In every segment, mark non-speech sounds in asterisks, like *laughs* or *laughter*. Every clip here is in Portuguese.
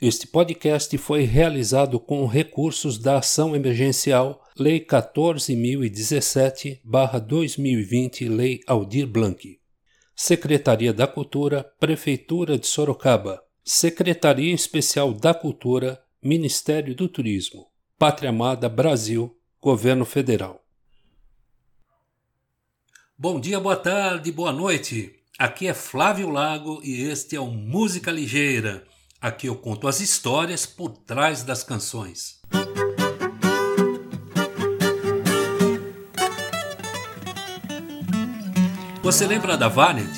Este podcast foi realizado com recursos da Ação Emergencial Lei 14.017-2020, Lei Aldir Blanc. Secretaria da Cultura, Prefeitura de Sorocaba. Secretaria Especial da Cultura, Ministério do Turismo. Pátria Amada Brasil, Governo Federal. Bom dia, boa tarde, boa noite. Aqui é Flávio Lago e este é o Música Ligeira. Aqui eu conto as histórias por trás das canções. Você lembra da Vanet?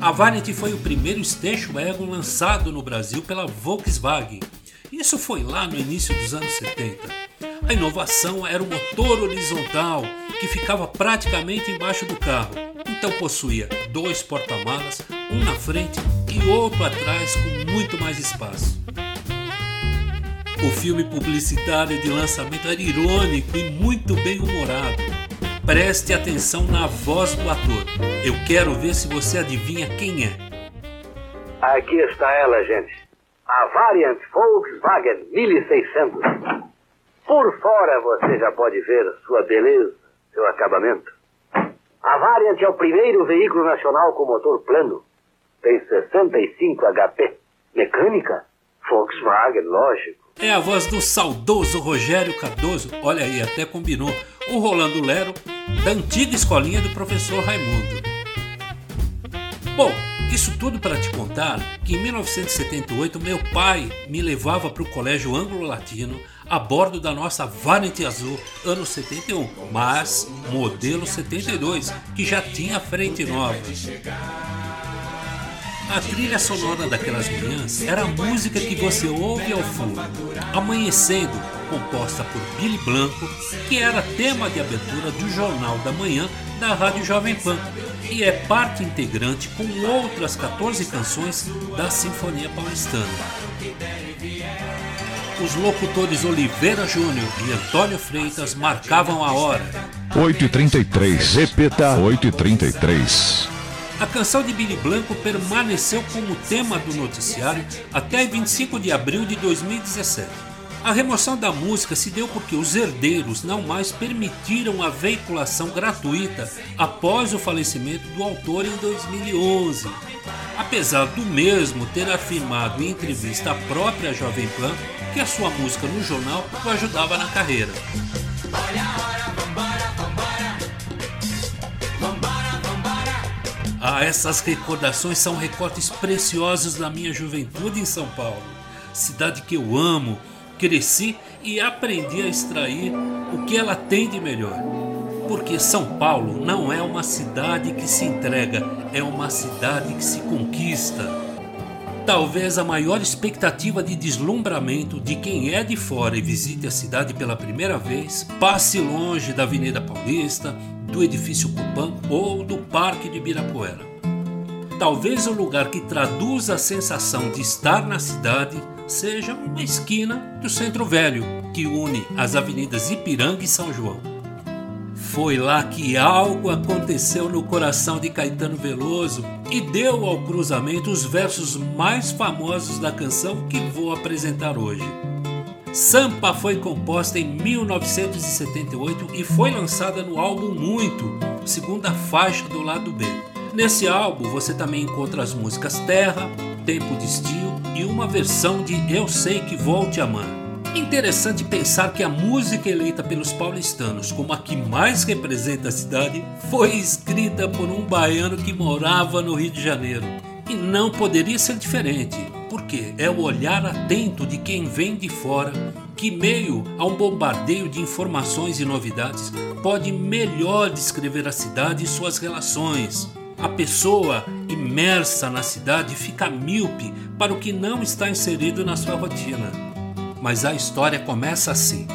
A Vanet foi o primeiro station wagon lançado no Brasil pela Volkswagen. Isso foi lá no início dos anos 70. A inovação era o motor horizontal que ficava praticamente embaixo do carro. Então possuía dois porta-malas, um na frente e outro atrás com muito mais espaço. O filme publicitário de lançamento era irônico e muito bem humorado. Preste atenção na voz do ator. Eu quero ver se você adivinha quem é. Aqui está ela, gente. A Variant Volkswagen 1600. Por fora você já pode ver sua beleza, seu acabamento. A Variant é o primeiro veículo nacional com motor plano. Tem 65 HP. Mecânica? Volkswagen, lógico. É a voz do saudoso Rogério Cardoso. Olha aí, até combinou. O Rolando Lero da antiga escolinha do professor Raimundo. Bom, isso tudo para te contar que em 1978 meu pai me levava para o colégio anglo-latino a bordo da nossa Variant Azul ano 71, mas modelo 72, que já tinha frente nova. A trilha sonora daquelas manhãs era a música que você ouve ao fundo. Amanhecendo, composta por Billy Blanco, que era tema de abertura do Jornal da Manhã da Rádio Jovem Pan e é parte integrante com outras 14 canções da Sinfonia Paulistana. Os locutores Oliveira Júnior e Antônio Freitas marcavam a hora. 8h33, repita 8h33. A canção de Billy Blanco permaneceu como tema do noticiário até 25 de abril de 2017. A remoção da música se deu porque os herdeiros não mais permitiram a veiculação gratuita após o falecimento do autor em 2011. Apesar do mesmo ter afirmado em entrevista à própria Jovem Pan que a sua música no jornal o ajudava na carreira. Essas recordações são recortes preciosos da minha juventude em São Paulo, cidade que eu amo, cresci e aprendi a extrair o que ela tem de melhor. Porque São Paulo não é uma cidade que se entrega, é uma cidade que se conquista. Talvez a maior expectativa de deslumbramento de quem é de fora e visite a cidade pela primeira vez passe longe da Avenida Paulista, do edifício Copan ou do Parque de Ibirapuera. Talvez o lugar que traduz a sensação de estar na cidade seja uma esquina do Centro Velho, que une as avenidas Ipiranga e São João. Foi lá que algo aconteceu no coração de Caetano Veloso e deu ao cruzamento os versos mais famosos da canção que vou apresentar hoje. Sampa foi composta em 1978 e foi lançada no álbum Muito, segunda faixa do lado B. Nesse álbum você também encontra as músicas Terra, Tempo de Estio e uma versão de Eu Sei Que Vou Te Amar. Interessante pensar que a música eleita pelos paulistanos como a que mais representa a cidade foi escrita por um baiano que morava no Rio de Janeiro. E não poderia ser diferente porque é o olhar atento de quem vem de fora que, meio a um bombardeio de informações e novidades, pode melhor descrever a cidade e suas relações. A pessoa imersa na cidade fica míope para o que não está inserido na sua rotina. Mas a história começa assim.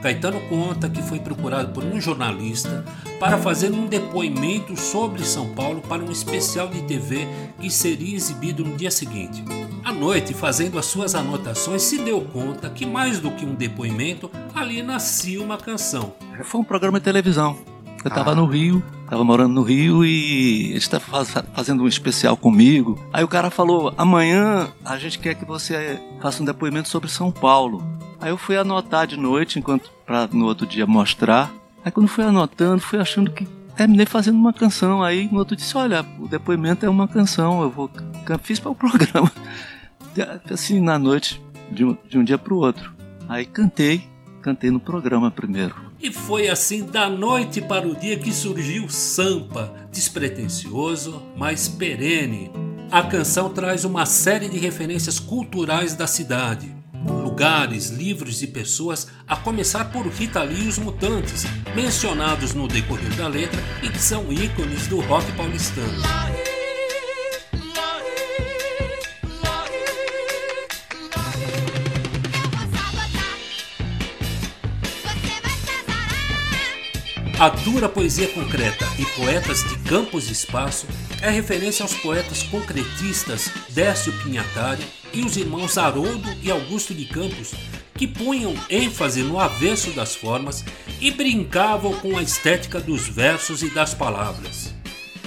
Caetano conta que foi procurado por um jornalista para fazer um depoimento sobre São Paulo para um especial de TV que seria exibido no dia seguinte. À noite, fazendo as suas anotações, se deu conta que mais do que um depoimento, ali nascia uma canção. Foi um programa de televisão. Eu estava ah. no Rio, estava morando no Rio e ele estava faz, fazendo um especial comigo. Aí o cara falou: amanhã a gente quer que você faça um depoimento sobre São Paulo. Aí eu fui anotar de noite, enquanto para no outro dia mostrar. Aí quando fui anotando, fui achando que terminei fazendo uma canção. Aí no outro disse: olha, o depoimento é uma canção, eu vou fiz para o *laughs* programa. Assim na noite, de um, de um dia para o outro. Aí cantei, cantei no programa primeiro. E foi assim da noite para o dia que surgiu Sampa, despretensioso, mas perene. A canção traz uma série de referências culturais da cidade, lugares, livros e pessoas, a começar por Rita Lee e os Mutantes, mencionados no decorrer da letra e que são ícones do rock paulistano. A dura poesia concreta e poetas de campos e espaço é referência aos poetas concretistas Décio Pinhatari e os irmãos Haroldo e Augusto de Campos, que punham ênfase no avesso das formas e brincavam com a estética dos versos e das palavras.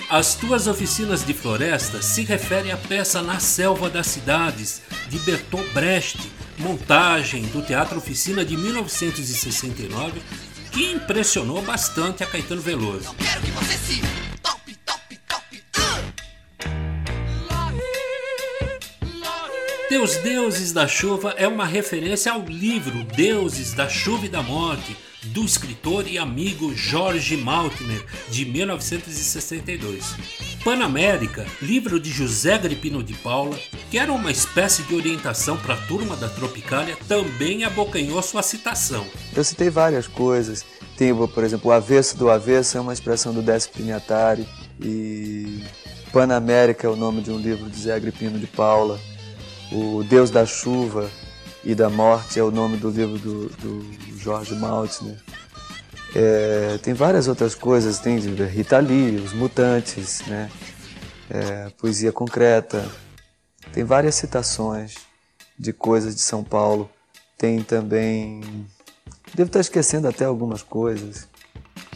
As tuas oficinas de floresta se referem à peça Na Selva das Cidades, de Bertolt Brecht, montagem do Teatro Oficina de 1969 que impressionou bastante a Caetano Veloso. Deus Deuses da Chuva é uma referência ao livro Deuses da Chuva e da Morte, do escritor e amigo Jorge Maltner, de 1962. Panamérica, livro de José Agripino de Paula, que era uma espécie de orientação para a turma da Tropicália, também abocanhou sua citação. Eu citei várias coisas. Tem, por exemplo, o avesso do avesso é uma expressão do Décio Pinhatari e Panamérica é o nome de um livro de José Agripino de Paula. O Deus da Chuva e da Morte é o nome do livro do, do Jorge Maltner. É, tem várias outras coisas, tem Rita Lee, Os Mutantes, né? É, poesia concreta, tem várias citações de coisas de São Paulo. Tem também. Devo estar esquecendo até algumas coisas.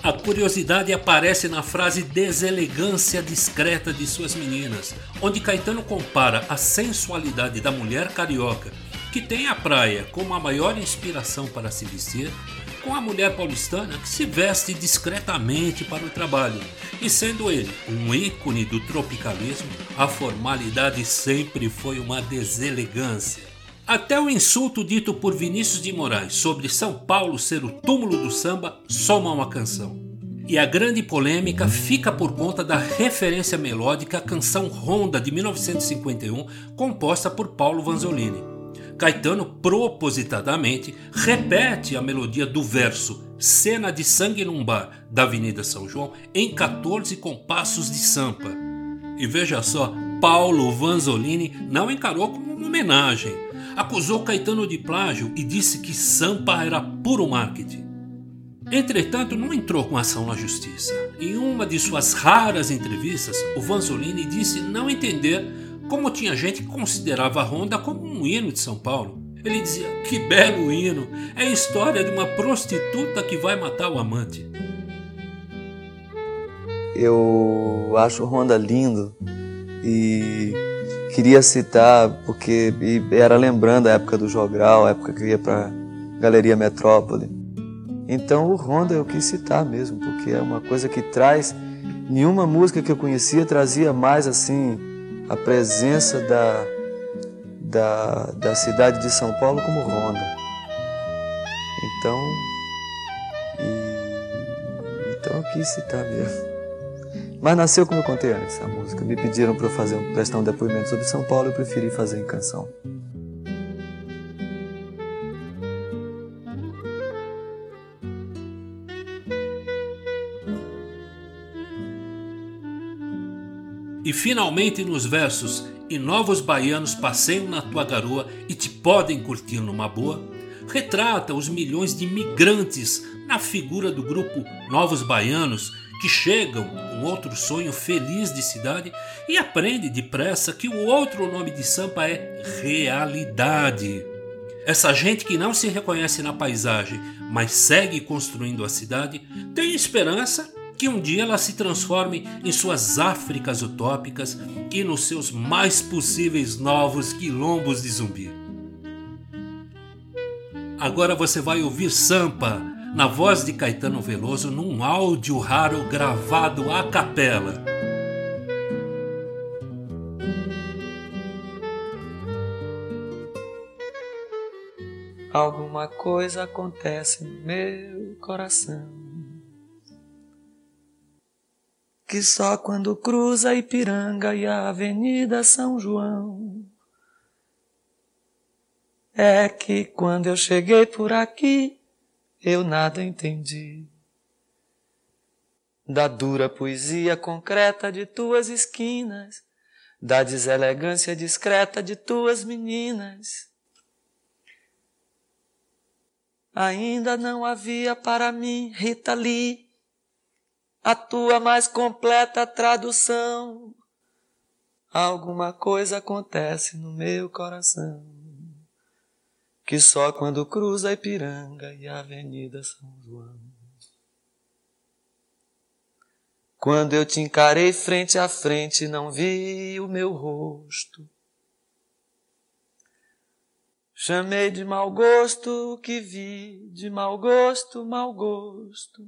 A curiosidade aparece na frase deselegância discreta de suas meninas, onde Caetano compara a sensualidade da mulher carioca, que tem a praia como a maior inspiração para se vestir, com a mulher paulistana que se veste discretamente para o trabalho. E sendo ele um ícone do tropicalismo, a formalidade sempre foi uma deselegância. Até o insulto dito por Vinícius de Moraes sobre São Paulo ser o túmulo do samba soma uma canção. E a grande polêmica fica por conta da referência melódica à canção Ronda de 1951, composta por Paulo Vanzolini. Caetano propositadamente repete a melodia do verso Cena de Sangue num Bar da Avenida São João em 14 compassos de sampa. E veja só, Paulo Vanzolini não encarou como uma homenagem. Acusou Caetano de plágio e disse que Sampa era puro marketing. Entretanto, não entrou com ação na justiça. Em uma de suas raras entrevistas, o Vanzolini disse não entender como tinha gente que considerava a Honda como um hino de São Paulo. Ele dizia: Que belo hino! É a história de uma prostituta que vai matar o amante. Eu acho Honda lindo e queria citar porque era lembrando a época do Jogral, a época que ia para Galeria Metrópole. Então o Honda eu quis citar mesmo, porque é uma coisa que traz. Nenhuma música que eu conhecia trazia mais assim a presença da, da, da cidade de São Paulo como Ronda. Então, e, então eu quis citar mesmo. Mas nasceu como eu contei antes a música. Me pediram para eu fazer, prestar um depoimento sobre São Paulo e eu preferi fazer em canção. E finalmente nos versos E novos baianos passeiam na tua garoa e te podem curtir numa boa, retrata os milhões de migrantes na figura do grupo Novos Baianos que chegam com outro sonho feliz de cidade e aprende depressa que o outro nome de Sampa é realidade. Essa gente que não se reconhece na paisagem, mas segue construindo a cidade, tem esperança que um dia ela se transforme em suas Áfricas utópicas e nos seus mais possíveis novos quilombos de zumbi. Agora você vai ouvir Sampa, na voz de Caetano Veloso, num áudio raro gravado a capela. Alguma coisa acontece no meu coração. Que só quando cruza Ipiranga e a Avenida São João. É que quando eu cheguei por aqui, eu nada entendi. Da dura poesia concreta de tuas esquinas, da deselegância discreta de tuas meninas Ainda não havia para mim, Rita Lee, a tua mais completa tradução. Alguma coisa acontece no meu coração, que só quando cruza a Ipiranga e a Avenida São João. Quando eu te encarei frente a frente, não vi o meu rosto. Chamei de mau gosto o que vi, de mau gosto, mau gosto.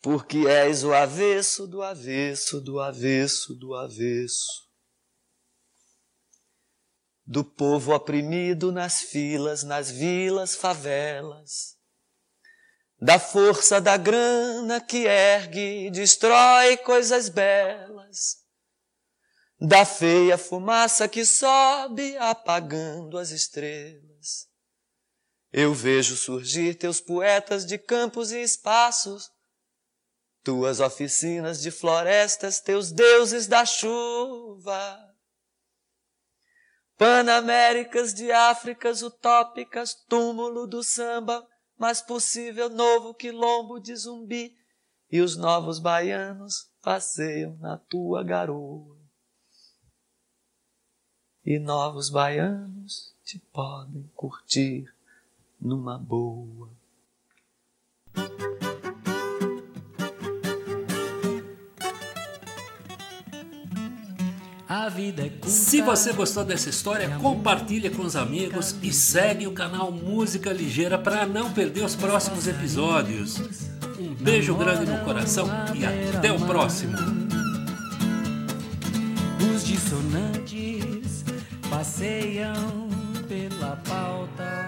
Porque és o avesso do avesso do avesso do avesso. Do povo oprimido nas filas, nas vilas, favelas. Da força da grana que ergue e destrói coisas belas da feia fumaça que sobe apagando as estrelas. Eu vejo surgir teus poetas de campos e espaços, tuas oficinas de florestas, teus deuses da chuva. Panaméricas de Áfricas utópicas, túmulo do samba, mais possível novo quilombo de zumbi, e os novos baianos passeiam na tua garoa e novos baianos te podem curtir numa boa. A vida é curta. Se você gostou dessa história, compartilha com os amigos e segue o canal Música Ligeira para não perder os próximos episódios. Um beijo grande no coração e até o próximo. Os dissonantes passeiam pela pauta.